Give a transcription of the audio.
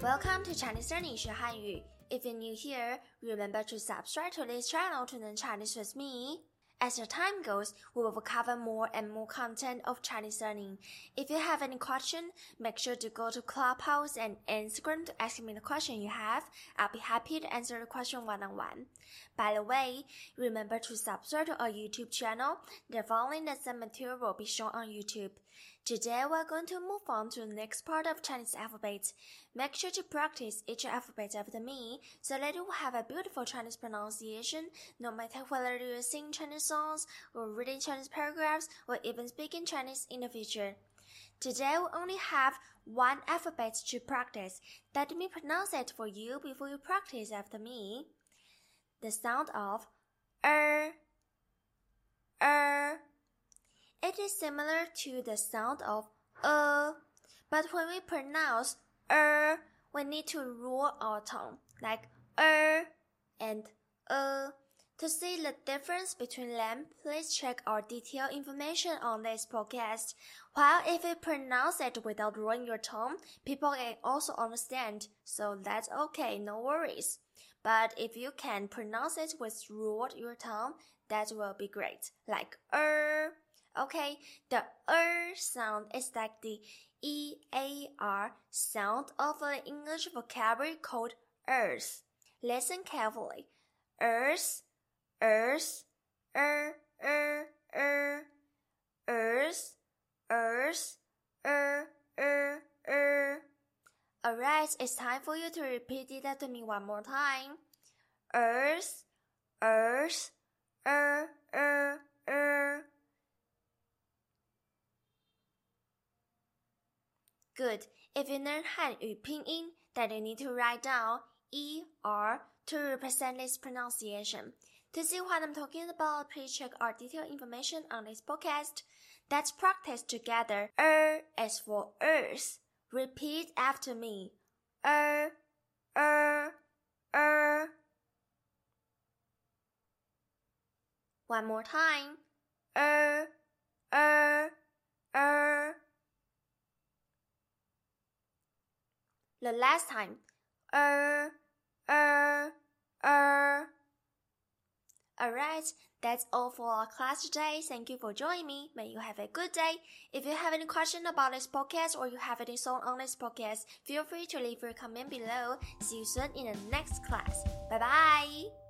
Welcome to Chinese Learning 学汉语. If you're new here, remember to subscribe to this channel to learn Chinese with me. As the time goes, we will cover more and more content of Chinese learning. If you have any question, make sure to go to Clubhouse and Instagram to ask me the question you have. I'll be happy to answer the question one on one. By the way, remember to subscribe to our YouTube channel. The following lesson material will be shown on YouTube. Today we're going to move on to the next part of Chinese alphabet. Make sure to practice each alphabet after me so that you will have a beautiful Chinese pronunciation no matter whether you sing Chinese songs or reading Chinese paragraphs or even speaking Chinese in the future. Today we only have one alphabet to practice. Let me pronounce it for you before you practice after me. The sound of er, er. It is similar to the sound of uh, but when we pronounce er, we need to roll our tongue like er and uh. To see the difference between them, please check our detailed information on this podcast. While if you pronounce it without rolling your tongue, people can also understand, so that's okay, no worries. But if you can pronounce it with rolled your tongue, that will be great. Like er. Okay, the er sound is like the E-A-R sound of an English vocabulary called earth. Listen carefully. Earth earth, er, er, er, earth, earth, er, er, er. Alright, it's time for you to repeat it to me one more time. Earth, earth, er, er, er. Good. If you learn Han Pinyin, then you need to write down ER to represent this pronunciation. To see what I'm talking about, please check our detailed information on this podcast. Let's practice together. Er is for earth. Repeat after me. Er, er, er. One more time. Er, er, er. The last time. Er, er, er. Alright, that's all for our class today. Thank you for joining me. May you have a good day. If you have any question about this podcast or you have any song on this podcast, feel free to leave your comment below. See you soon in the next class. Bye bye.